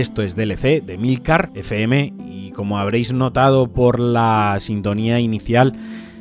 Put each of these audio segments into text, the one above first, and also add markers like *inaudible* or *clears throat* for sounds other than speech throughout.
esto es DLC de Milcar FM y como habréis notado por la sintonía inicial,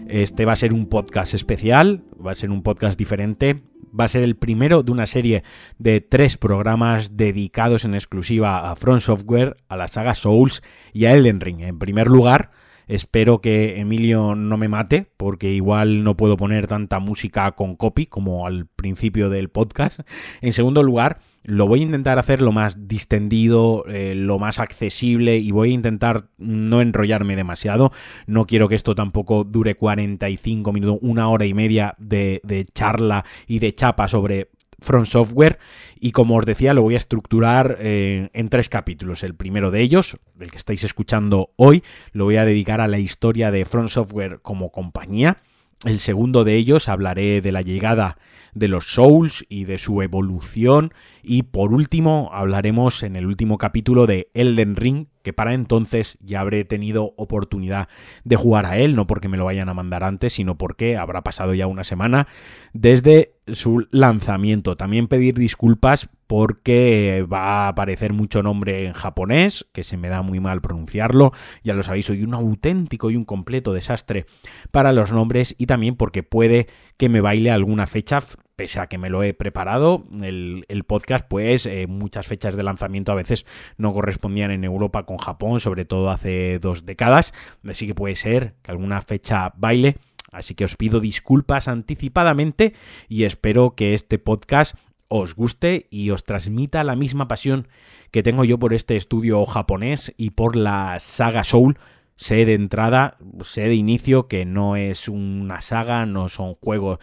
este va a ser un podcast especial, va a ser un podcast diferente, va a ser el primero de una serie de tres programas dedicados en exclusiva a Front Software, a la saga Souls y a Elden Ring. En primer lugar, Espero que Emilio no me mate, porque igual no puedo poner tanta música con copy como al principio del podcast. En segundo lugar, lo voy a intentar hacer lo más distendido, eh, lo más accesible y voy a intentar no enrollarme demasiado. No quiero que esto tampoco dure 45 minutos, una hora y media de, charla y de chapa sobre Front Software y como os decía lo voy a estructurar eh, en tres capítulos. El primero de ellos, el que estáis escuchando hoy, lo voy a dedicar a la historia de Front Software como compañía. El segundo de ellos hablaré de la llegada de los Souls y de su evolución. Y por último hablaremos en el último capítulo de Elden Ring, que para entonces ya habré tenido oportunidad de jugar a él, no porque me lo vayan a mandar antes, sino porque habrá pasado ya una semana desde su lanzamiento. También pedir disculpas porque va a aparecer mucho nombre en japonés, que se me da muy mal pronunciarlo, ya lo sabéis, soy un auténtico y un completo desastre para los nombres y también porque puede que me baile alguna fecha pese a que me lo he preparado, el, podcast, pues eh, muchas fechas de lanzamiento a veces no correspondían en Europa con Japón, sobre todo hace dos décadas, así que puede ser que alguna fecha baile. Así que os pido disculpas anticipadamente y espero que este podcast os guste y os transmita la misma pasión que tengo yo por este estudio japonés y por la saga Soul. Sé de entrada, sé de inicio que no es una saga, no son juegos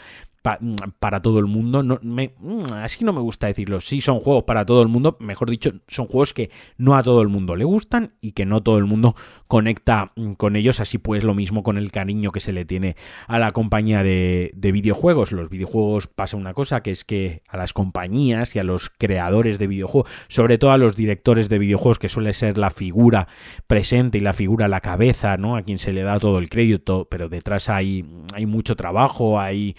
para todo el mundo. Así no me gusta decirlo. Sí, son juegos para todo el mundo. Mejor dicho, son juegos que no a todo el mundo le gustan y que no todo el mundo conecta mm, con ellos. Así pues, lo mismo con el cariño que se le tiene a la compañía de, de videojuegos. Los videojuegos pasa una cosa que es que a las compañías y a los creadores de videojuegos, sobre todo a los directores de videojuegos, que suele ser la figura presente y la figura la cabeza, ¿no? A quien se le da todo el crédito, pero detrás hay, hay mucho trabajo, hay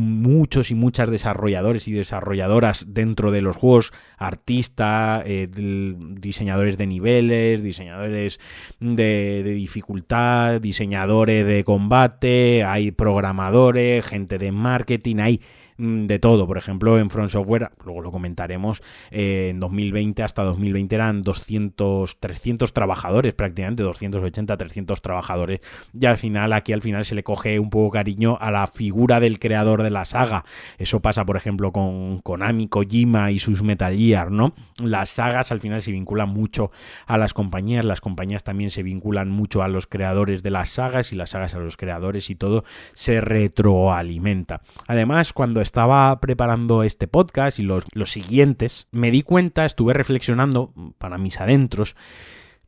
muchos y muchas desarrolladores y desarrolladoras dentro de los juegos, artistas, eh, diseñadores de niveles, diseñadores de, de, dificultad, diseñadores de combate, hay programadores, gente de marketing, hay de todo. Por ejemplo, en Front Software, luego lo comentaremos, eh, en 2020 hasta 2020 eran 200, 300 trabajadores, prácticamente 280, 300 trabajadores. Y al final, aquí al final se le coge un poco cariño a la figura del creador de la saga. Eso pasa, por ejemplo, con Konami, Kojima y sus Metal Gear, ¿no? Las sagas al final se vinculan mucho a las compañías, las compañías también se vinculan mucho a los creadores de las sagas y las sagas a los creadores y todo se retroalimenta. Además, cuando estaba preparando este podcast y los, los siguientes, me di cuenta, estuve reflexionando para mis adentros,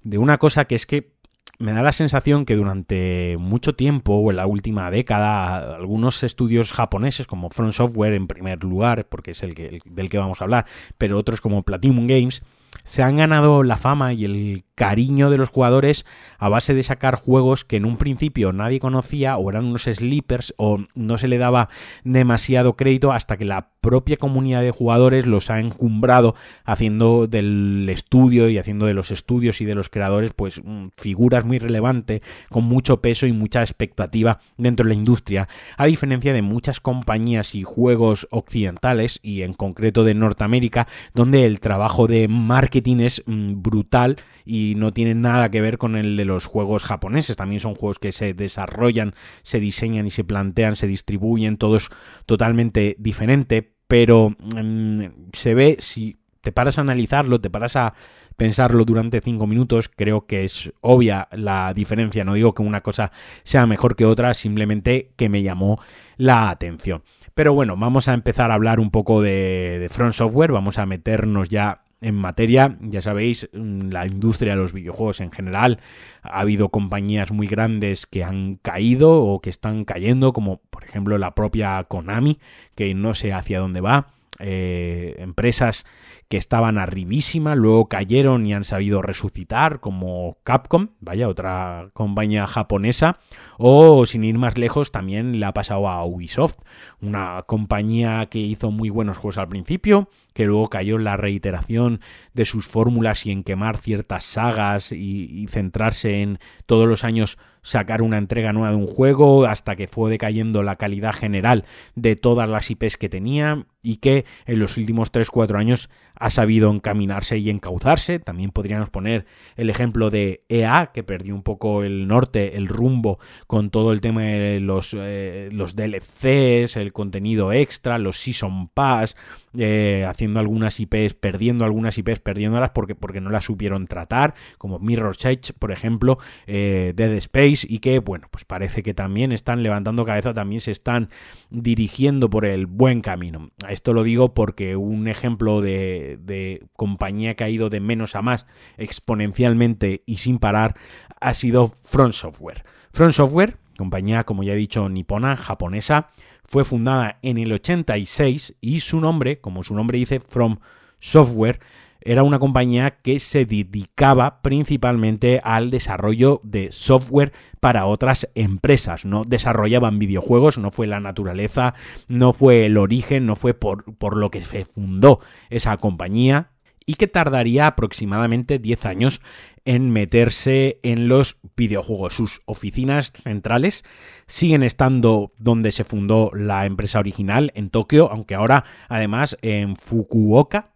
de una cosa que es que me da la sensación que durante mucho tiempo o en la última década algunos estudios japoneses como Front Software en primer lugar, porque es el, que, el del que vamos a hablar, pero otros como Platinum Games, se han ganado la fama y el cariño de los jugadores a base de sacar juegos que en un principio nadie conocía o eran unos sleepers o no se le daba demasiado crédito hasta que la propia comunidad de jugadores los ha encumbrado haciendo del estudio y haciendo de los estudios y de los creadores pues mm, figuras muy relevantes con mucho peso y mucha expectativa dentro de la industria. A diferencia de muchas compañías y juegos occidentales y en concreto de Norteamérica donde el trabajo de marketing es mm, brutal y no tiene nada que ver con el de los juegos japoneses. También son juegos que se desarrollan, se diseñan y se plantean, se distribuyen, todos totalmente diferente, pero mm, se ve si te paras a analizarlo, te paras a pensarlo durante cinco minutos, creo que es obvia la diferencia. No digo que una cosa sea mejor que otra, simplemente que me llamó la atención. Pero bueno, vamos a empezar a hablar un poco de Front Software, vamos a meternos ya en materia, ya sabéis, mm, la industria de los videojuegos en general, ha habido compañías muy grandes que han caído o que están cayendo, como por ejemplo la propia Konami, que no sé hacia dónde va, eh, empresas que estaban arribísima, luego cayeron y han sabido resucitar, como Capcom, vaya, otra compañía japonesa, o sin ir más lejos, también le ha pasado a Ubisoft, una compañía que hizo muy buenos juegos al principio, que luego cayó en la reiteración de sus fórmulas y en quemar ciertas sagas y, centrarse en todos los años sacar una entrega nueva de un juego hasta que fue decayendo la calidad general de todas las IPs que tenía y que en los últimos 3-4 años ha sabido encaminarse y encauzarse. También podríamos poner el ejemplo de EA, que perdió un poco el norte, el rumbo con todo el tema de los, eh, los DLCs, el contenido extra, los Season Pass, eh, haciendo algunas IPs, perdiendo algunas IPs, perdiéndolas porque, porque no las supieron tratar, como Mirror's Edge, por ejemplo, eh, Dead Space, y que, bueno, pues parece que también están levantando cabeza, también se están dirigiendo por el buen camino. Esto lo digo porque un ejemplo de, de compañía que ha ido de menos a más exponencialmente y sin parar ha sido Front Software. Front Software, compañía, como ya he dicho, nipona, japonesa, fue fundada en el 86 y su nombre, como su nombre dice, From Software, era una compañía que se dedicaba principalmente al desarrollo de software para otras empresas. No desarrollaban videojuegos, no fue la naturaleza, no fue el origen, no fue por, por lo que se fundó esa compañía y que tardaría aproximadamente 10 años en meterse en los videojuegos. Sus oficinas centrales siguen estando donde se fundó la empresa original, en Tokio, aunque ahora además en Fukuoka,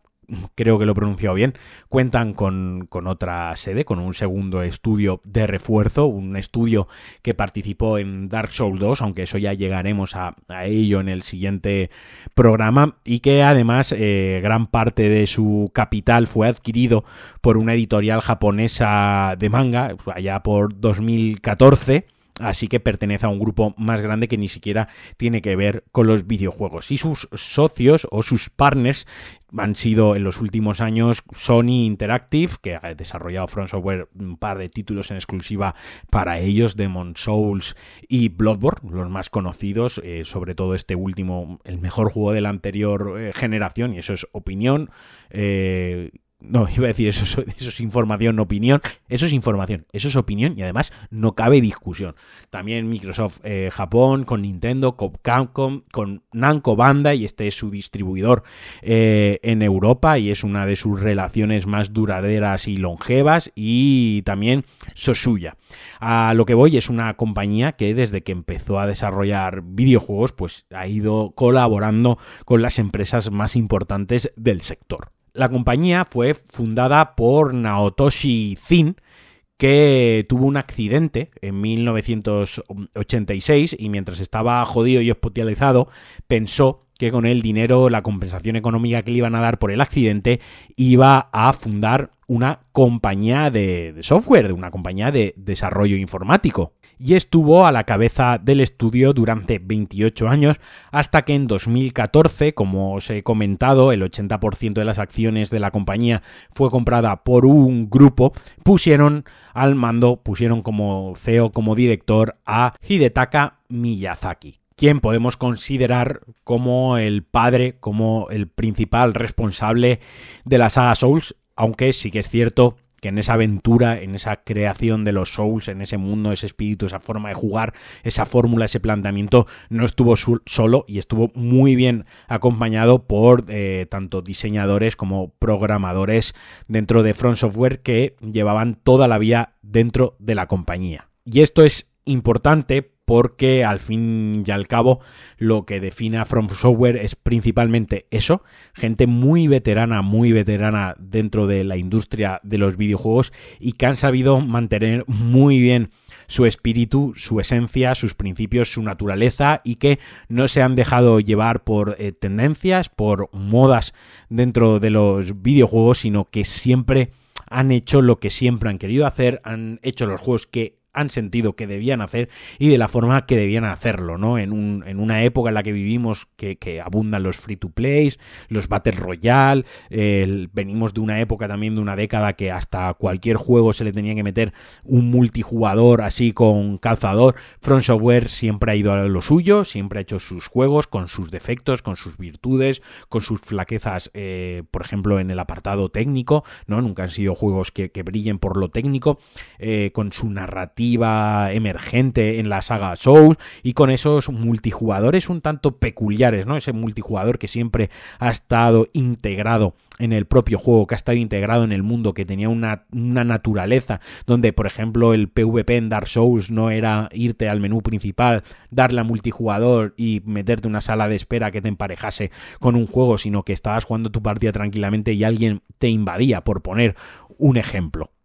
creo que lo he pronunciado bien, cuentan con, otra sede, con un segundo estudio de refuerzo, un estudio que participó en Dark Souls 2, aunque eso ya llegaremos a, ello en el siguiente programa, y que además eh, gran parte de su capital fue adquirido por una editorial japonesa de manga, allá por 2014 Así que pertenece a un grupo más grande que ni siquiera tiene que ver con los videojuegos. Y sus socios o sus partners han sido en los últimos años Sony Interactive, que ha desarrollado Front Software un par de títulos en exclusiva para ellos, Demon Souls y Bloodborne, los más conocidos, eh, sobre todo este último, el mejor juego de la anterior eh, generación, y eso es opinión. Eh, no, *laughs* iba a decir eso, es información, opinión. Eso es información, eso es opinión y además no cabe discusión. También Microsoft eh, Japón, con Nintendo, con Capcom, con Namco Banda y este es su distribuidor eh, en Europa y es una de sus relaciones más duraderas y longevas y también Sosuya. A lo que voy es una compañía que desde que empezó a desarrollar videojuegos pues ha ido colaborando con las empresas más importantes del sector. La compañía fue fundada por Naotoshi Zin, que tuvo un accidente en 1986 y mientras estaba jodido y hospitalizado pensó que con el dinero, la compensación económica que le iban a dar por el accidente, iba a fundar una compañía de, de software, de una compañía de desarrollo informático y estuvo a la cabeza del estudio durante 28 años hasta que en 2014, como os he comentado, el 80% de las acciones de la compañía fue comprada por un grupo, pusieron al mando, pusieron como CEO, como director a Hidetaka Miyazaki quien podemos considerar como el padre, como el principal responsable de la saga Souls, aunque sí que es cierto que en esa aventura, en esa creación de los Souls, en ese mundo, ese espíritu, esa forma de jugar, esa fórmula, ese planteamiento, no estuvo solo y estuvo muy bien acompañado por eh, tanto diseñadores como programadores dentro de Front Software que llevaban toda la vía dentro de la compañía. Y esto es importante porque al fin y al cabo lo que define a From Software es principalmente eso, gente muy veterana, muy veterana dentro de la industria de los videojuegos y que han sabido mantener muy bien su espíritu, su esencia, sus principios, su naturaleza y que no se han dejado llevar por eh, tendencias, por modas dentro de los videojuegos, sino que siempre han hecho lo que siempre han querido hacer, han hecho los juegos que han sentido que debían hacer y de la forma que debían hacerlo, ¿no? En, un, en una época en la que vivimos que, abundan los free to plays, los Battle Royale, venimos de una época también de una década que hasta cualquier juego se le tenía que meter un multijugador así con calzador. Front Software siempre ha ido a lo suyo, siempre ha hecho sus juegos con sus defectos, con sus virtudes, con sus flaquezas, eh, por ejemplo, en el apartado técnico, ¿no? Nunca han sido juegos que, brillen por lo técnico, eh, con su narrativa emergente en la saga Souls y con esos multijugadores un tanto peculiares, ¿no? Ese multijugador que siempre ha estado integrado en el propio juego, que ha estado integrado en el mundo, que tenía una, una, naturaleza, donde, por ejemplo, el PvP en Dark Souls no era irte al menú principal, darle a multijugador y meterte una sala de espera que te emparejase con un juego, sino que estabas jugando tu partida tranquilamente y alguien te invadía, por poner un ejemplo.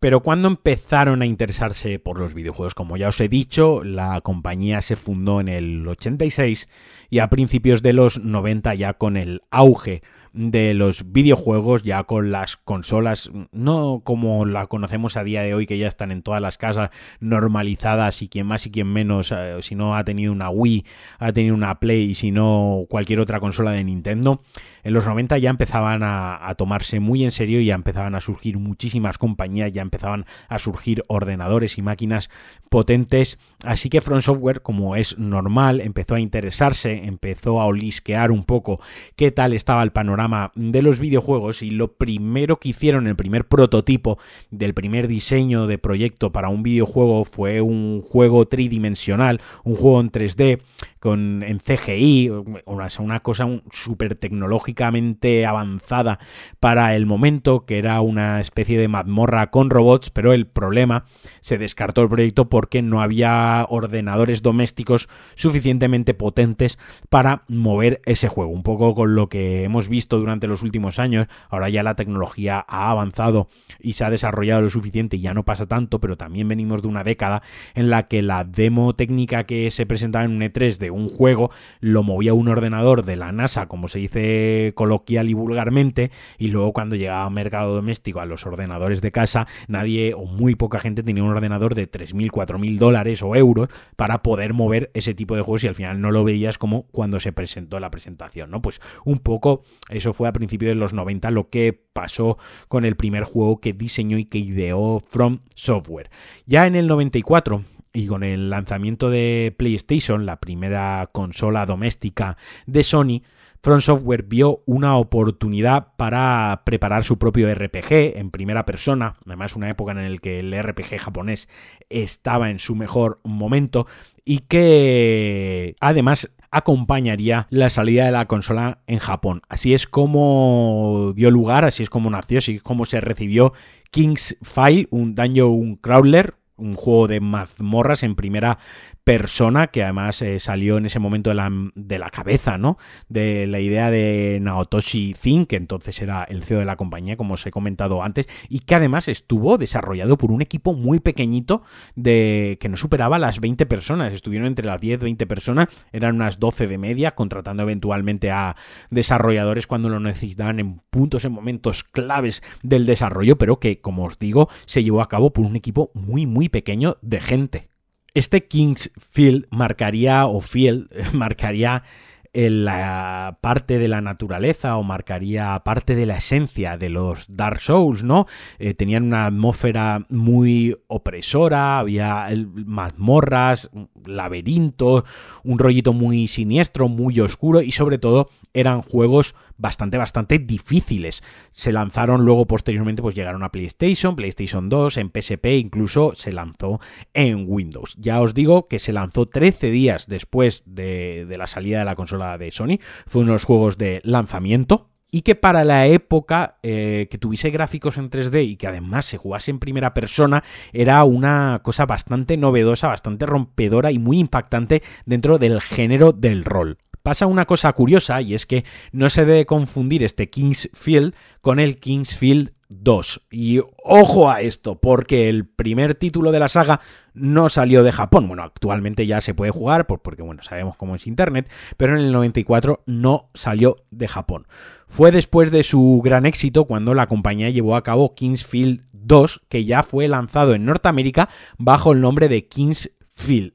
Pero cuando empezaron a interesarse por los videojuegos, como ya os he dicho, la compañía se fundó en el 86 y a principios de los 90 ya con el auge de los videojuegos, ya con las consolas, no como la conocemos a día de hoy, que ya están en todas las casas normalizadas y quien más y quien menos, eh, si no ha tenido una Wii, ha tenido una Play y si no cualquier otra consola de Nintendo, en los 90 ya empezaban a, a tomarse muy en serio ya empezaban a surgir muchísimas compañías, ya empezaban a surgir ordenadores y máquinas potentes, así que Front Software, como es normal, empezó a interesarse, empezó a olisquear un poco qué tal estaba el panorama de los videojuegos y lo primero que hicieron, el primer prototipo del primer diseño de proyecto para un videojuego fue un juego tridimensional, un juego en 3D con, en CGI, una, cosa súper tecnológicamente avanzada para el momento, que era una especie de mazmorra con robots, pero el problema se descartó el proyecto porque no había ordenadores domésticos suficientemente potentes para mover ese juego. Un poco con lo que hemos visto durante los últimos años, ahora ya la tecnología ha avanzado y se ha desarrollado lo suficiente y ya no pasa tanto, pero también venimos de una década en la que la demo técnica que se presentaba en un E3 de un juego lo movía un ordenador de la NASA, como se dice coloquial y vulgarmente, y luego cuando llegaba a mercado doméstico, a los ordenadores de casa, nadie o muy poca gente tenía un ordenador de 3.000, 4.000 dólares o euros para poder mover ese tipo de juegos y al final no lo veías como cuando se presentó la presentación, ¿no? Pues un poco eso fue a principios de los 90 lo que pasó con el primer juego que diseñó y que ideó From Software. Ya en el 94 y con el lanzamiento de PlayStation, la primera consola doméstica de Sony, Front Software vio una oportunidad para preparar su propio RPG en primera persona, además una época en la que el RPG japonés estaba en su mejor momento y que además acompañaría la salida de la consola en Japón. Así es como dio lugar, así es como nació, así es como se recibió King's File, un un crawler, un juego de mazmorras en primera persona que además eh, salió en ese momento de la, de la, cabeza, ¿no? De la idea de Naotoshi Zin, que entonces era el CEO de la compañía, como os he comentado antes, y que además estuvo desarrollado por un equipo muy pequeñito de que no superaba las 20 personas. Estuvieron entre las 10, 20 personas, eran unas 12 de media, contratando eventualmente a desarrolladores cuando lo necesitaban en puntos, en momentos claves del desarrollo, pero que, como os digo, se llevó a cabo por un equipo muy, muy pequeño de gente. Este King's Field marcaría, o Field, *laughs* marcaría la parte de la naturaleza o marcaría parte de la esencia de los Dark Souls, ¿no? Eh, tenían una atmósfera muy opresora, había mazmorras, laberintos, un rollito muy siniestro, muy oscuro y sobre todo eran juegos bastante, bastante difíciles. Se lanzaron luego posteriormente, pues llegaron a PlayStation, PlayStation 2, en PSP, incluso se lanzó en Windows. Ya os digo que se lanzó 13 días después de, la salida de la consola de Sony. Fue uno de los juegos de lanzamiento y que para la época eh, que tuviese gráficos en 3D y que además se jugase en primera persona era una cosa bastante novedosa, bastante rompedora y muy impactante dentro del género del rol. Pasa una cosa curiosa y es que no se debe confundir este Kingsfield con el Kingsfield 2. Y ojo a esto, porque el primer título de la saga no salió de Japón. Bueno, actualmente ya se puede jugar, porque bueno, sabemos cómo es Internet, pero en el 94 no salió de Japón. Fue después de su gran éxito cuando la compañía llevó a cabo Kingsfield 2, que ya fue lanzado en Norteamérica bajo el nombre de Kingsfield.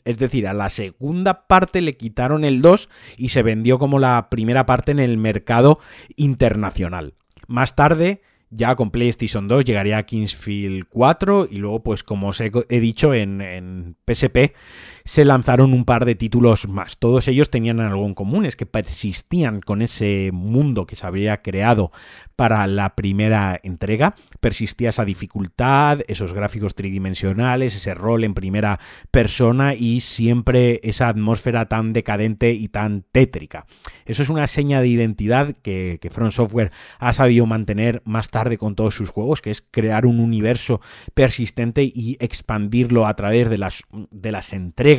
Es decir, a la segunda parte le quitaron el 2 y se vendió como la primera parte en el mercado internacional. Más tarde, ya con PlayStation 2 llegaría a Kingsfield 4 y luego, pues como os he, dicho, en, en PSP se lanzaron un par de títulos más. Todos ellos tenían algo en común, es que persistían con ese mundo que se había creado para la primera entrega. Persistía esa dificultad, esos gráficos tridimensionales, ese rol en primera persona y siempre esa atmósfera tan decadente y tan tétrica. Eso es una seña de identidad que, que Front Software ha sabido mantener más tarde con todos sus juegos, que es crear un universo persistente y expandirlo a través de las, de las entregas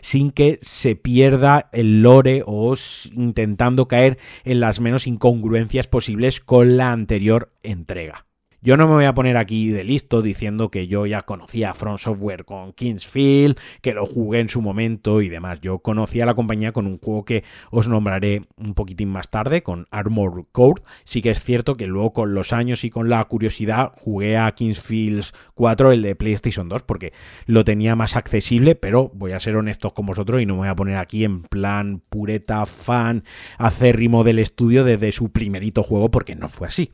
sin que se pierda el lore o intentando caer en las menos incongruencias posibles con la anterior entrega. Yo no me voy a poner aquí de listo diciendo que yo ya conocía Front Software con Kingsfield, que lo jugué en su momento y demás. Yo conocía la compañía con un juego que os nombraré un poquitín más tarde, con Armor Core. Sí que es cierto que luego con los años y con la curiosidad jugué a Kingsfield 4, el de PlayStation 2, porque lo tenía más accesible, pero voy a ser honesto con vosotros y no me voy a poner aquí en plan pureta, fan, acérrimo del estudio desde su primerito juego, porque no fue así.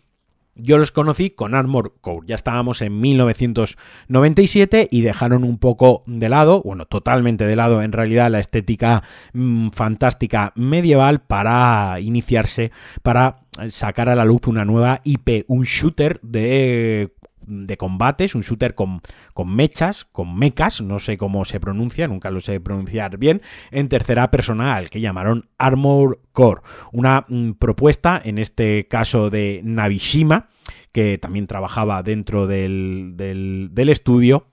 Yo los conocí con Armor Core, ya estábamos en 1997 y dejaron un poco de lado, bueno, totalmente de lado en realidad la estética mm, fantástica medieval para iniciarse, para sacar a la luz una nueva IP, un shooter de de combates, un shooter con, con mechas, con mechas, no sé cómo se pronuncia, nunca lo sé pronunciar bien, en tercera personal, que llamaron Armor Core. Una mm, propuesta, en este caso de Nabishima, que también trabajaba dentro del, del estudio,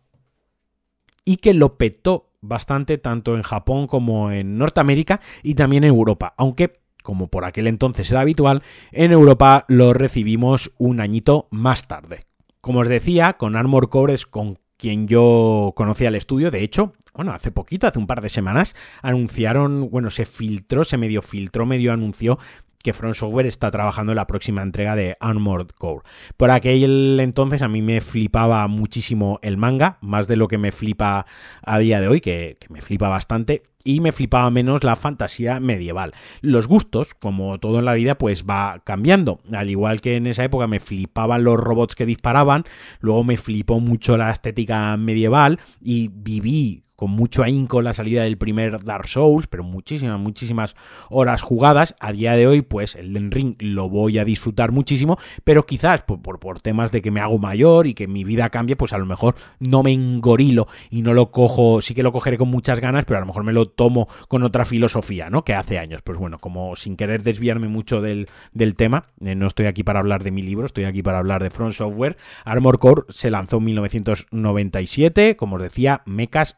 y que lo petó bastante tanto en Japón como en Norteamérica y también en Europa, aunque como por aquel entonces era habitual, en Europa lo recibimos un añito más tarde. Como os decía, con Armor Core es con quien yo conocía el estudio. De hecho, bueno, hace poquito, hace un par de semanas, anunciaron, bueno, se filtró, se medio filtró, medio anunció que Front Software está trabajando en la próxima entrega de Armored Core. Por aquel entonces a mí me flipaba muchísimo el manga, más de lo que me flipa a día de hoy, que, que me flipa bastante y me flipaba menos la fantasía medieval. Los gustos, como todo en la vida, pues va cambiando. Al igual que en esa época me flipaban los robots que disparaban, luego me flipó mucho la estética medieval y viví con mucho ahínco la salida del primer Dark Souls, pero muchísimas, muchísimas horas jugadas. A día de hoy, pues el Den Ring lo voy a disfrutar muchísimo, pero quizás por, por, temas de que me hago mayor y que mi vida cambie, pues a lo mejor no me engorilo y no lo cojo, sí que lo cogeré con muchas ganas, pero a lo mejor me lo tomo con otra filosofía, ¿no? Que hace años. Pues bueno, como sin querer desviarme mucho del, del tema, eh, no estoy aquí para hablar de mi libro, estoy aquí para hablar de Front Software. Armor Core se lanzó en 1997, como os decía, mechas,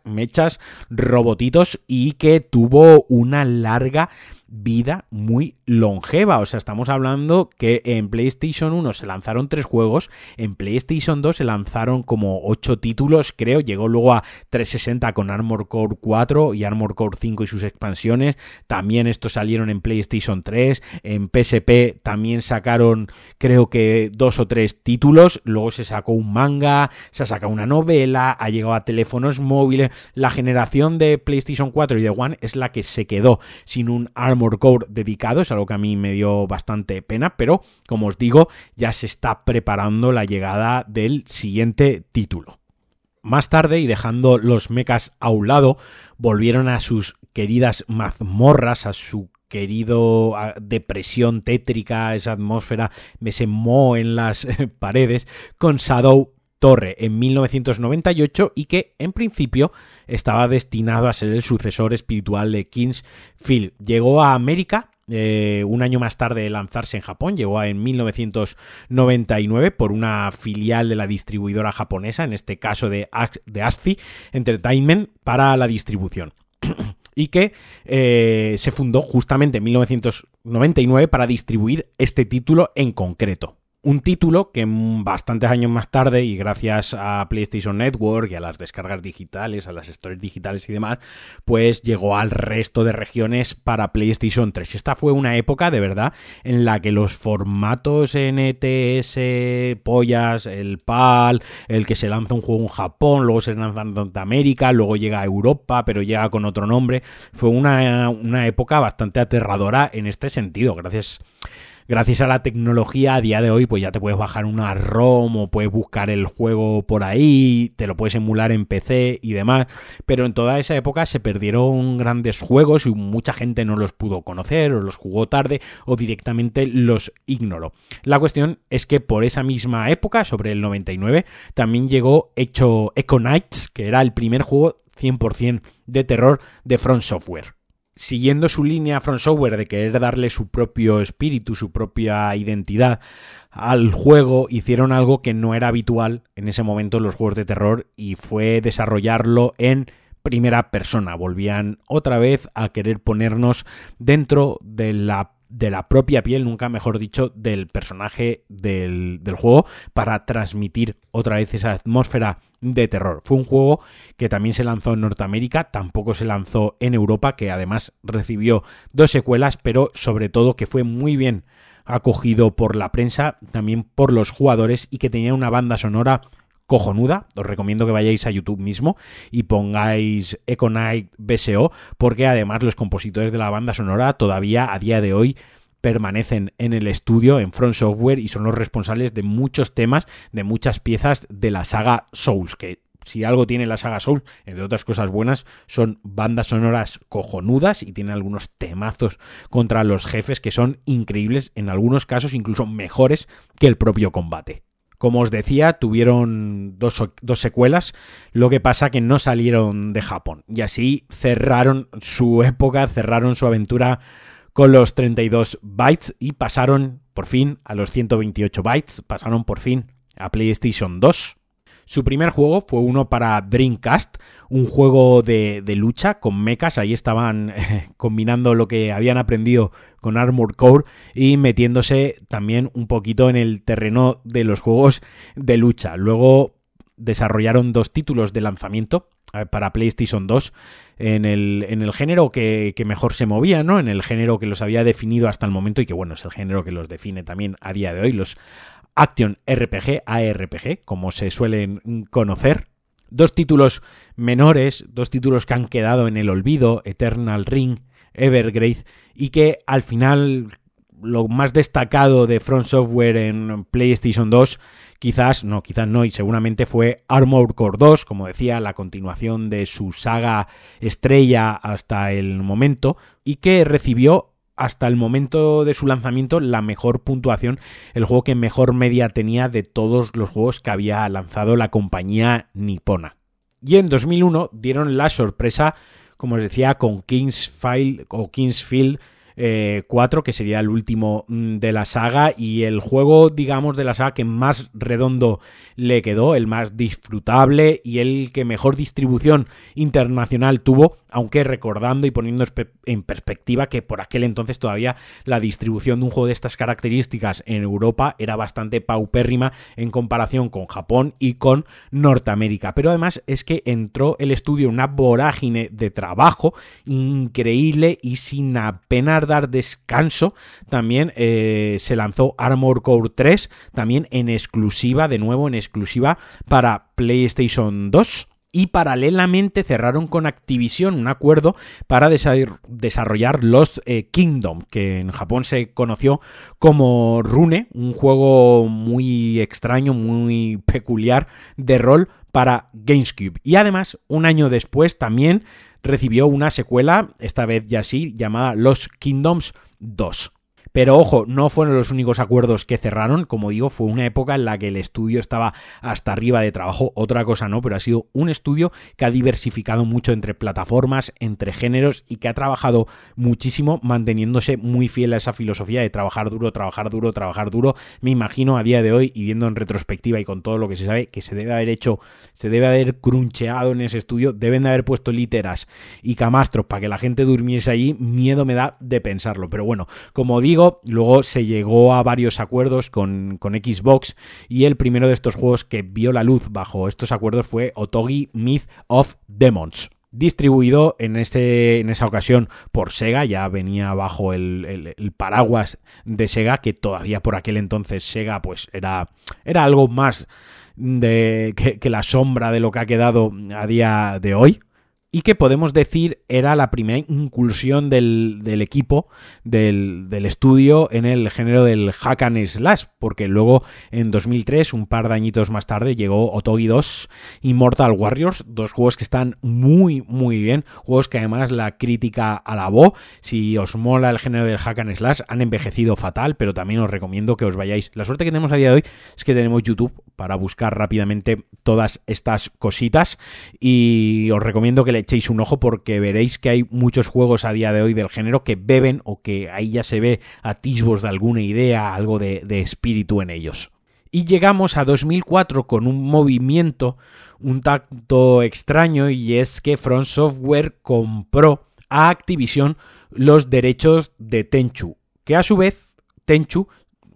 robotitos y que tuvo una larga vida muy longeva. O sea, estamos hablando que en PlayStation 1 se lanzaron tres juegos, en PlayStation 2 se lanzaron como ocho títulos, creo. Llegó luego a 360 con Armor Core 4 y Armor Core 5 y sus expansiones. También estos salieron en PlayStation 3. En PSP también sacaron, creo que dos o tres títulos. Luego se sacó un manga, se ha sacado una novela, ha llegado a teléfonos móviles. La generación de PlayStation 4 y de One es la que se quedó sin un Armor Core dedicado, es algo que a mí me dio bastante pena, pero como os digo, ya se está preparando la llegada del siguiente título. Más tarde, y dejando los mechas a un lado, volvieron a sus queridas mazmorras, a su querido depresión tétrica, esa atmósfera, ese mo en las *laughs* paredes, con Shadow Torre en 1998 y que en principio estaba destinado a ser el sucesor espiritual de Kingsfield. Llegó a América eh, un año más tarde de lanzarse en Japón, llegó en 1999 por una filial de la distribuidora japonesa, en este caso de, de Entertainment, para la distribución. *clears throat* y que eh, se fundó justamente en 1999 para distribuir este título en concreto. Un título que bastantes años más tarde, y gracias a PlayStation Network y a las descargas digitales, a las stories digitales y demás, pues llegó al resto de regiones para PlayStation 3. Esta fue una época de verdad en la que los formatos NTS, pollas, el PAL, el que se lanza un juego en Japón, luego se lanza en Norteamérica, luego llega a Europa, pero llega con otro nombre, fue una, una época bastante aterradora en este sentido. Gracias gracias a la tecnología a día de hoy pues ya te puedes bajar una ROM o puedes buscar el juego por ahí, te lo puedes emular en PC y demás, pero en toda esa época se perdieron grandes juegos y mucha gente no los pudo conocer o los jugó tarde o directamente los ignoró. La cuestión es que por esa misma época, sobre el 99, también llegó hecho Echo Knights, que era el primer juego 100% de terror de Front Software siguiendo su línea Front Software de querer darle su propio espíritu, su propia identidad al juego, hicieron algo que no era habitual en ese momento en los juegos de terror y fue desarrollarlo en primera persona. Volvían otra vez a querer ponernos dentro de la de la propia piel, nunca mejor dicho, del personaje del, juego para transmitir otra vez esa atmósfera de terror. Fue un juego que también se lanzó en Norteamérica, tampoco se lanzó en Europa, que además recibió dos secuelas, pero sobre todo que fue muy bien acogido por la prensa, también por los jugadores y que tenía una banda sonora cojonuda. Os recomiendo que vayáis a YouTube mismo y pongáis Econite BSO, porque además los compositores de la banda sonora todavía a día de hoy permanecen en el estudio, en Front Software, y son los responsables de muchos temas, de muchas piezas de la saga Souls, que si algo tiene la saga Souls, entre otras cosas buenas, son bandas sonoras cojonudas y tiene algunos temazos contra los jefes que son increíbles, en algunos casos incluso mejores que el propio combate. Como os decía, tuvieron dos, secuelas, lo que pasa que no salieron de Japón. Y así cerraron su época, cerraron su aventura con los 32 bytes y pasaron por fin a los 128 bytes, pasaron por fin a PlayStation 2. Su primer juego fue uno para Dreamcast, un juego de, lucha con mechas. Ahí estaban *laughs* combinando lo que habían aprendido con Armored Core y metiéndose también un poquito en el terreno de los juegos de lucha. Luego desarrollaron dos títulos de lanzamiento eh, para PlayStation 2 en el, en el género que, que, mejor se movía, ¿no? En el género que los había definido hasta el momento y que, bueno, es el género que los define también a día de hoy, los Action RPG, ARPG, como se suelen conocer. Dos títulos menores, dos títulos que han quedado en el olvido, Eternal Ring, Evergrade, y que al final lo más destacado de Front Software en PlayStation 2, quizás, no, quizás no, y seguramente fue Armored Core 2, como decía, la continuación de su saga estrella hasta el momento, y que recibió hasta el momento de su lanzamiento la mejor puntuación, el juego que mejor media tenía de todos los juegos que había lanzado la compañía nipona. Y en 2001 dieron la sorpresa, como os decía, con Kingsfield o Kingsfield 4, eh, que sería el último mm, de la saga y el juego, digamos, de la saga que más redondo le quedó, el más disfrutable y el que mejor distribución internacional tuvo, aunque recordando y poniendo en perspectiva que por aquel entonces todavía la distribución de un juego de estas características en Europa era bastante paupérrima en comparación con Japón y con Norteamérica. Pero además es que entró el estudio en una vorágine de trabajo increíble y sin apenas dar descanso, también eh, se lanzó Armor Core 3, también en exclusiva, de nuevo en exclusiva para PlayStation 2 y paralelamente cerraron con Activision un acuerdo para desarrollar los eh, Kingdom, que en Japón se conoció como Rune, un juego muy extraño, muy peculiar de rol para GameCube. Y además, un año después también recibió una secuela, esta vez ya sí, llamada Los Kingdoms 2. Pero ojo, no fueron los únicos acuerdos que cerraron, como digo, fue una época en la que el estudio estaba hasta arriba de trabajo, otra cosa no, pero ha sido un estudio que ha diversificado mucho entre plataformas, entre géneros y que ha trabajado muchísimo manteniéndose muy fiel a esa filosofía de trabajar duro, trabajar duro, trabajar duro. Me imagino a día de hoy y viendo en retrospectiva y con todo lo que se sabe que se debe haber hecho, se debe haber cruncheado en ese estudio, deben de haber puesto literas y camastros para que la gente durmiese allí, miedo me da de pensarlo, pero bueno, como digo, luego se llegó a varios acuerdos con, con, Xbox y el primero de estos juegos que vio la luz bajo estos acuerdos fue Otogi Myth of Demons distribuido en, este, en esa ocasión por Sega, ya venía bajo el, paraguas de Sega, que todavía por aquel entonces Sega pues era, era algo más de, que la sombra de lo que ha quedado a día de hoy y que podemos decir era la primera incursión del, equipo, del, estudio, en el género del hack and slash, porque luego en 2003, un par de añitos más tarde, llegó Otogi 2 y Mortal Warriors, dos juegos que están muy, muy bien, juegos que además la crítica alabó, si os mola el género del hack and slash, han envejecido fatal, pero también os recomiendo que os vayáis. La suerte que tenemos a día de hoy es que tenemos YouTube para buscar rápidamente todas estas cositas y os recomiendo que le echéis un ojo porque veréis que hay muchos juegos a día de hoy del género que beben o que ahí ya se ve atisbos de alguna idea, algo de, de espíritu en ellos. Y llegamos a 2004 con un movimiento un tanto extraño y es que Front Software compró a Activision los derechos de Tenchu, que a su vez Tenchu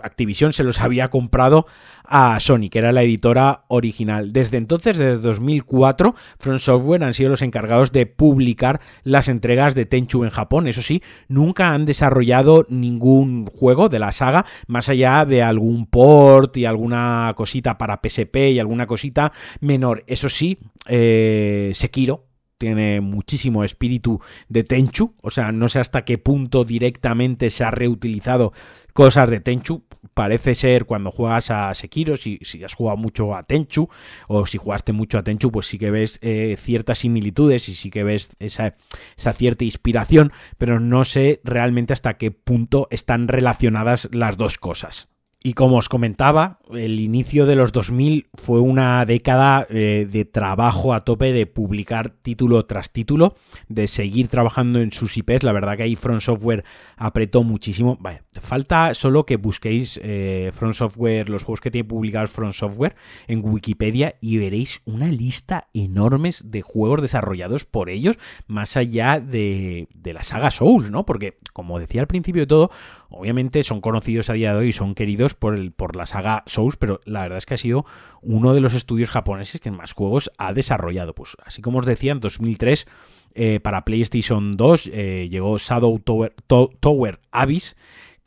Activision se los había comprado a Sony, que era la editora original. Desde entonces, desde 2004, Front Software han sido los encargados de publicar las entregas de Tenchu en Japón. Eso sí, nunca han desarrollado ningún juego de la saga, más allá de algún port y alguna cosita para PSP y alguna cosita menor. Eso sí, eh, Sekiro, tiene muchísimo espíritu de Tenchu, o sea, no sé hasta qué punto directamente se ha reutilizado cosas de Tenchu. Parece ser cuando juegas a Sekiro, si, si has jugado mucho a Tenchu o si jugaste mucho a Tenchu, pues sí que ves eh, ciertas similitudes y sí que ves esa, esa cierta inspiración, pero no sé realmente hasta qué punto están relacionadas las dos cosas. Y como os comentaba, el inicio de los 2000 fue una década eh, de trabajo a tope, de publicar título tras título, de seguir trabajando en sus IPs. La verdad que ahí Front Software apretó muchísimo. falta solo que busquéis eh, Front Software, los juegos que tiene publicados Front Software en Wikipedia y veréis una lista enorme de juegos desarrollados por ellos, más allá de, de la saga Souls, ¿no? Porque, como decía al principio de todo, obviamente son conocidos a día de hoy son queridos por, el, por la saga Souls, pero la verdad es que ha sido uno de los estudios japoneses que más juegos ha desarrollado. Pues así como os decía, en 2003 eh, para PlayStation 2 eh, llegó Shadow Tower, Tower Abyss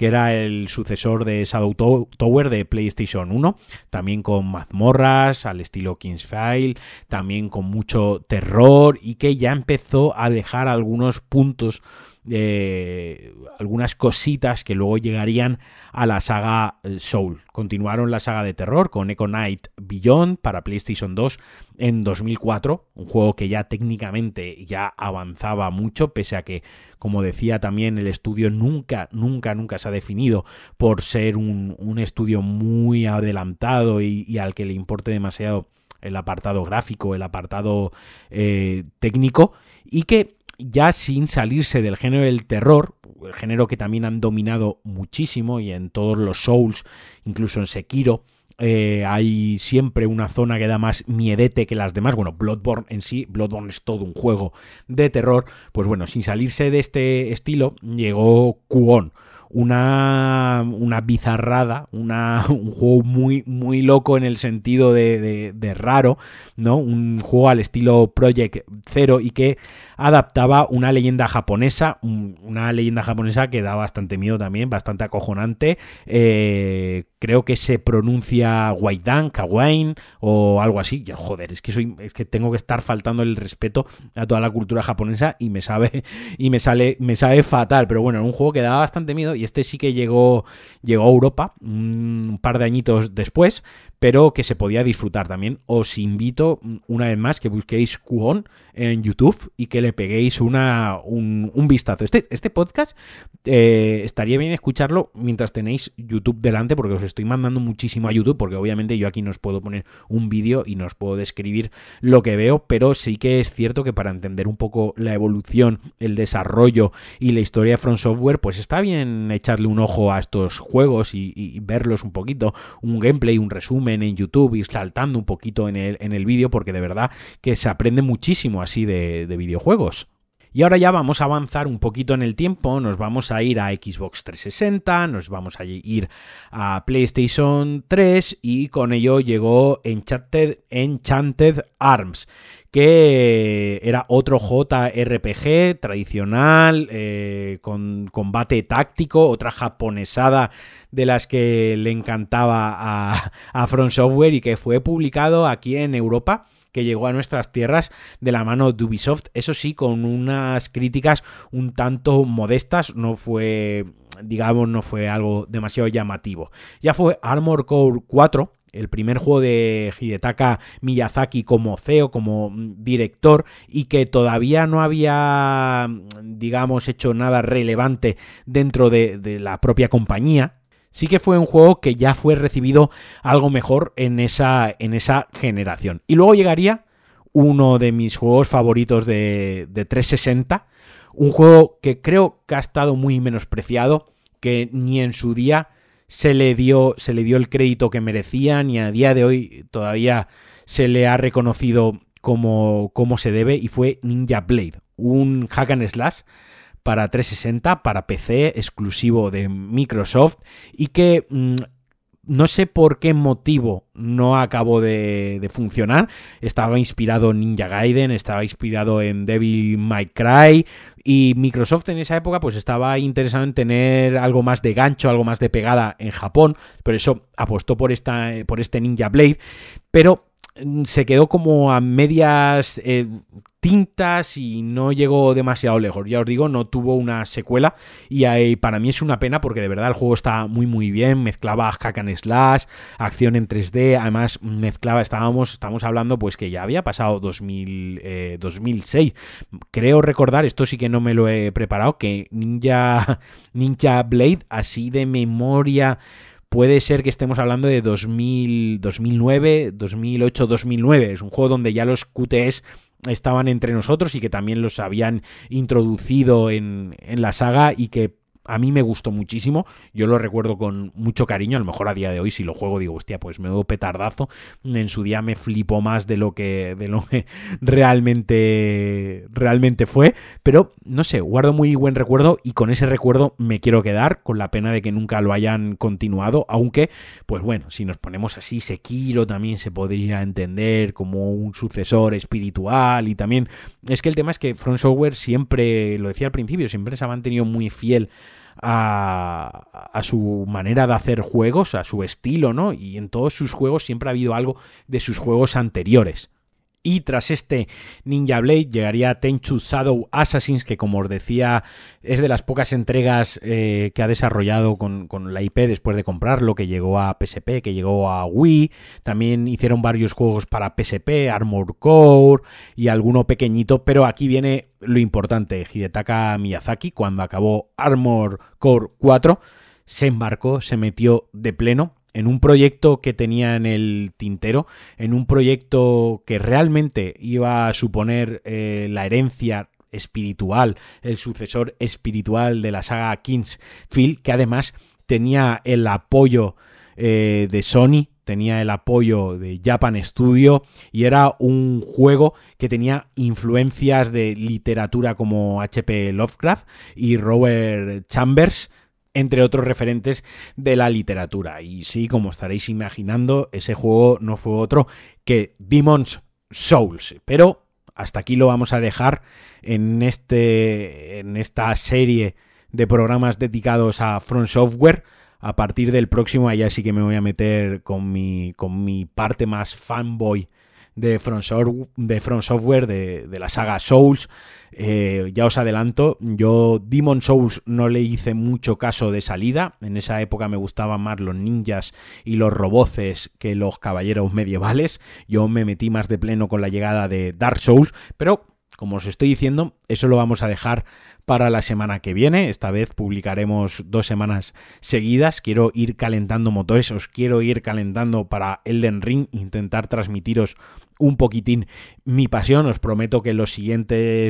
que era el sucesor de Shadow Tower de PlayStation 1, también con mazmorras al estilo King's File, también con mucho terror y que ya empezó a dejar algunos puntos algunas cositas que luego llegarían a la saga eh, Soul. Continuaron la saga de terror con Echo Knight Beyond para PlayStation 2 en 2004, un juego que ya técnicamente ya avanzaba mucho, pese a que, como decía también, el estudio nunca, nunca, nunca se ha definido por ser un, estudio muy adelantado y, al que le importe demasiado el apartado gráfico, el apartado eh, técnico, y que ya sin salirse del género del terror, el género que también han dominado muchísimo y en todos los Souls, incluso en Sekiro, eh, hay siempre una zona que da más miedete que las demás. Bueno, Bloodborne en sí, Bloodborne es todo un juego de terror. Pues bueno, sin salirse de este estilo, llegó Kuon una, una bizarrada, *laughs* un juego muy, muy loco en el sentido de, de, raro, ¿no? Un juego al estilo Project Zero y que adaptaba una leyenda japonesa, una leyenda japonesa que da bastante miedo también, bastante acojonante. Eh, creo que se pronuncia Waidan, Kawain o algo así. Ya, joder, es que soy, es que tengo que estar faltando el respeto a toda la cultura japonesa y me sabe, y me sale, me sabe fatal. Pero bueno, era un juego que daba bastante miedo y este sí que llegó, llegó a Europa un par de añitos después, pero que se podía disfrutar también. Os invito una vez más que busquéis Kuon en YouTube y que le peguéis una, un, vistazo. Este, este podcast eh, estaría bien escucharlo mientras tenéis YouTube delante, porque os estoy mandando muchísimo a YouTube, porque obviamente yo aquí no os puedo poner un vídeo y no os puedo describir lo que veo, pero sí que es cierto que para entender un poco la evolución, el desarrollo y la historia de Front Software, pues está bien echarle un ojo a estos juegos y verlos un poquito, un gameplay, un resumen en YouTube, y saltando un poquito en el, en el vídeo, porque de verdad que se aprende muchísimo así de, de videojuegos. Y ahora ya vamos a avanzar un poquito en el tiempo, nos vamos a ir a Xbox 360, nos vamos a ir a PlayStation 3 y con ello llegó Enchanted, Enchanted Arms, que era otro JRPG tradicional, eh, con combate táctico, otra japonesada de las que le encantaba a, *laughs* a From Software y que fue publicado aquí en Europa que llegó a nuestras tierras de la mano de Ubisoft, eso sí, con unas críticas un tanto modestas, no fue, digamos, no fue algo demasiado llamativo. Ya fue Armor Core 4, el primer juego de Hidetaka Miyazaki como CEO, como director, y que todavía no había, digamos, hecho nada relevante dentro de, la propia compañía sí que fue un juego que ya fue recibido algo mejor en esa, en esa generación. Y luego llegaría uno de mis juegos favoritos de, de 360, un juego que creo que ha estado muy menospreciado, que ni en su día se le dio, se le dio el crédito que merecía, ni a día de hoy todavía se le ha reconocido como, como se debe, y fue Ninja Blade, un hack and slash para 360, para PC, exclusivo de Microsoft, y que mm, no sé por qué motivo no acabó de, funcionar. Estaba inspirado en Ninja Gaiden, estaba inspirado en Devil May Cry. Y Microsoft en esa época pues estaba interesado en tener algo más de gancho, algo más de pegada en Japón. Por eso apostó por, esta, por este Ninja Blade. Pero se quedó como a medias eh, tintas y no llegó demasiado lejos. Ya os digo, no tuvo una secuela y para mí es una pena porque de verdad el juego está muy muy bien, mezclaba hack and slash, acción en 3D, además mezclaba, estábamos, estamos hablando pues que ya había pasado 2000, 2006. Eh, Creo recordar, esto sí que no me lo he preparado, que Ninja, *laughs* Ninja Blade, así de memoria puede ser que estemos hablando de 2000, 2009, 2008, 2009. Es un juego donde ya los QTEs estaban entre nosotros y que también los habían introducido en, en la saga y que a mí me gustó muchísimo, yo lo recuerdo con mucho cariño, a lo mejor a día de hoy si lo juego digo, hostia, pues me doy petardazo, en su día me flipo más de lo que, de lo que *laughs* realmente, realmente fue, pero no sé, guardo muy buen recuerdo y con ese recuerdo me quiero quedar, con la pena de que nunca lo hayan continuado, aunque, pues bueno, si nos ponemos así, Sekiro también se podría entender como un sucesor espiritual y también, es que el tema es que Front Software siempre, lo decía al principio, siempre se ha mantenido muy fiel a, a, su manera de hacer juegos, a su estilo, ¿no? Y en todos sus juegos siempre ha habido algo de sus juegos anteriores. Y tras este Ninja Blade llegaría Tenchu Shadow Assassins, que como os decía es de las pocas entregas eh, que ha desarrollado con, la IP después de comprarlo, que llegó a PSP, que llegó a Wii. También hicieron varios juegos para PSP, Armor Core y alguno pequeñito, pero aquí viene lo importante. Hidetaka Miyazaki, cuando acabó Armor Core 4, se embarcó, se metió de pleno en un proyecto que tenía en el tintero, en un proyecto que realmente iba a suponer eh, la herencia espiritual, el sucesor espiritual de la saga Kingsfield, que además tenía el apoyo eh, de Sony, tenía el apoyo de Japan Studio y era un juego que tenía influencias de literatura como HP Lovecraft y Robert Chambers, entre otros referentes de la literatura. Y sí, como estaréis imaginando, ese juego no fue otro que Demon's Souls. Pero hasta aquí lo vamos a dejar en, este, en esta serie de programas dedicados a Front Software. A partir del próximo, allá sí que me voy a meter con mi, con mi parte más fanboy de de Software, de, de la saga Souls. Eh, ya os adelanto, yo Demon Souls no le hice mucho caso de salida. En esa época me gustaban más los ninjas y los roboces que los caballeros medievales. Yo me metí más de pleno con la llegada de Dark Souls, pero como os estoy diciendo, eso lo vamos a dejar para la semana que viene. Esta vez publicaremos dos semanas seguidas. Quiero ir calentando motores, os quiero ir calentando para Elden Ring, intentar transmitiros un poquitín mi pasión. Os prometo que el siguiente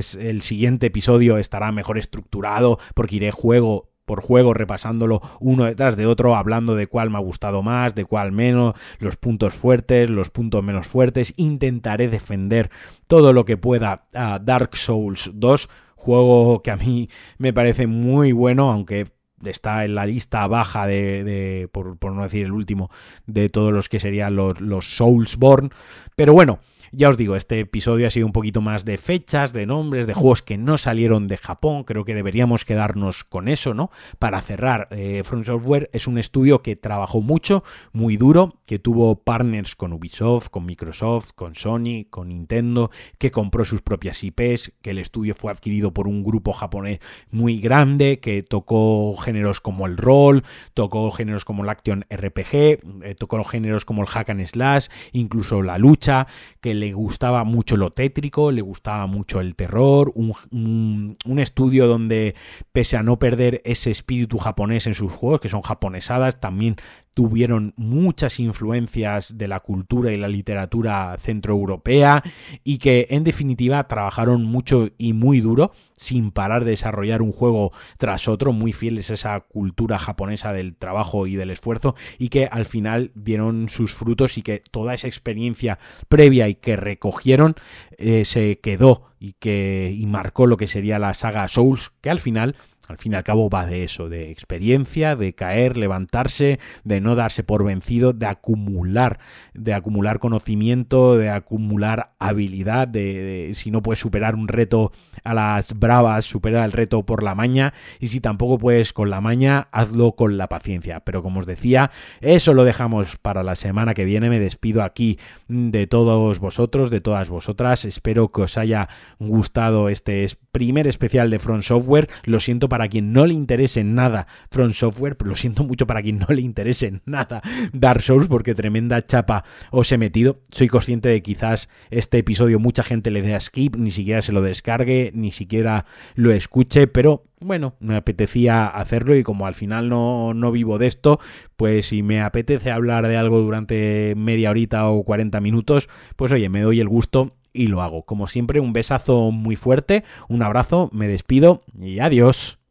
episodio estará mejor estructurado porque iré juego por juego, repasándolo uno detrás de otro, hablando de cuál me ha gustado más, de cuál menos, los puntos fuertes, los puntos menos fuertes. Intentaré defender todo lo que pueda a Dark Souls 2 juego que a mí me parece muy bueno, aunque está en la lista baja de, por, no decir el último, de todos los que serían los, los Soulsborne. Pero bueno, ya os digo, este episodio ha sido un poquito más de fechas, de nombres, de juegos que no salieron de Japón. Creo que deberíamos quedarnos con eso, ¿no? Para cerrar, eh, Software es un estudio que trabajó mucho, muy duro, que tuvo partners con Ubisoft, con Microsoft, con Sony, con Nintendo, que compró sus propias IPs, que el estudio fue adquirido por un grupo japonés muy grande, que tocó géneros como el rol, tocó géneros como el action RPG, eh, tocó géneros como el hack and slash, incluso la lucha, que le gustaba mucho lo tétrico, le gustaba mucho el terror, un, estudio donde, pese a no perder ese espíritu japonés en sus juegos, que son japonesadas, también tuvieron muchas influencias de la cultura y la literatura centroeuropea y que en definitiva trabajaron mucho y muy duro sin parar de desarrollar un juego tras otro, muy fieles a esa cultura japonesa del trabajo y del esfuerzo y que al final dieron sus frutos y que toda esa experiencia previa y que recogieron eh, se quedó y que y marcó lo que sería la saga Souls que al final al fin y al cabo va de eso, de experiencia, de caer, levantarse, de no darse por vencido, de acumular, de acumular conocimiento, de acumular habilidad, de, si no puedes superar un reto a las bravas, supera el reto por la maña, y si tampoco puedes con la maña, hazlo con la paciencia. Pero como os decía, eso lo dejamos para la semana que viene. Me despido aquí de todos vosotros, de todas vosotras. Espero que os haya gustado este primer especial de Front Software. Lo siento para quien no le interese nada Front Software, lo siento mucho para quien no le interese nada Dark Souls, porque tremenda chapa os he metido. Soy consciente de que quizás este episodio mucha gente le dé a skip, ni siquiera se lo descargue, ni siquiera lo escuche, pero bueno, me apetecía hacerlo y como al final no, no, vivo de esto, pues si me apetece hablar de algo durante media horita o 40 minutos, pues oye, me doy el gusto y lo hago. Como siempre, un besazo muy fuerte, un abrazo, me despido y adiós.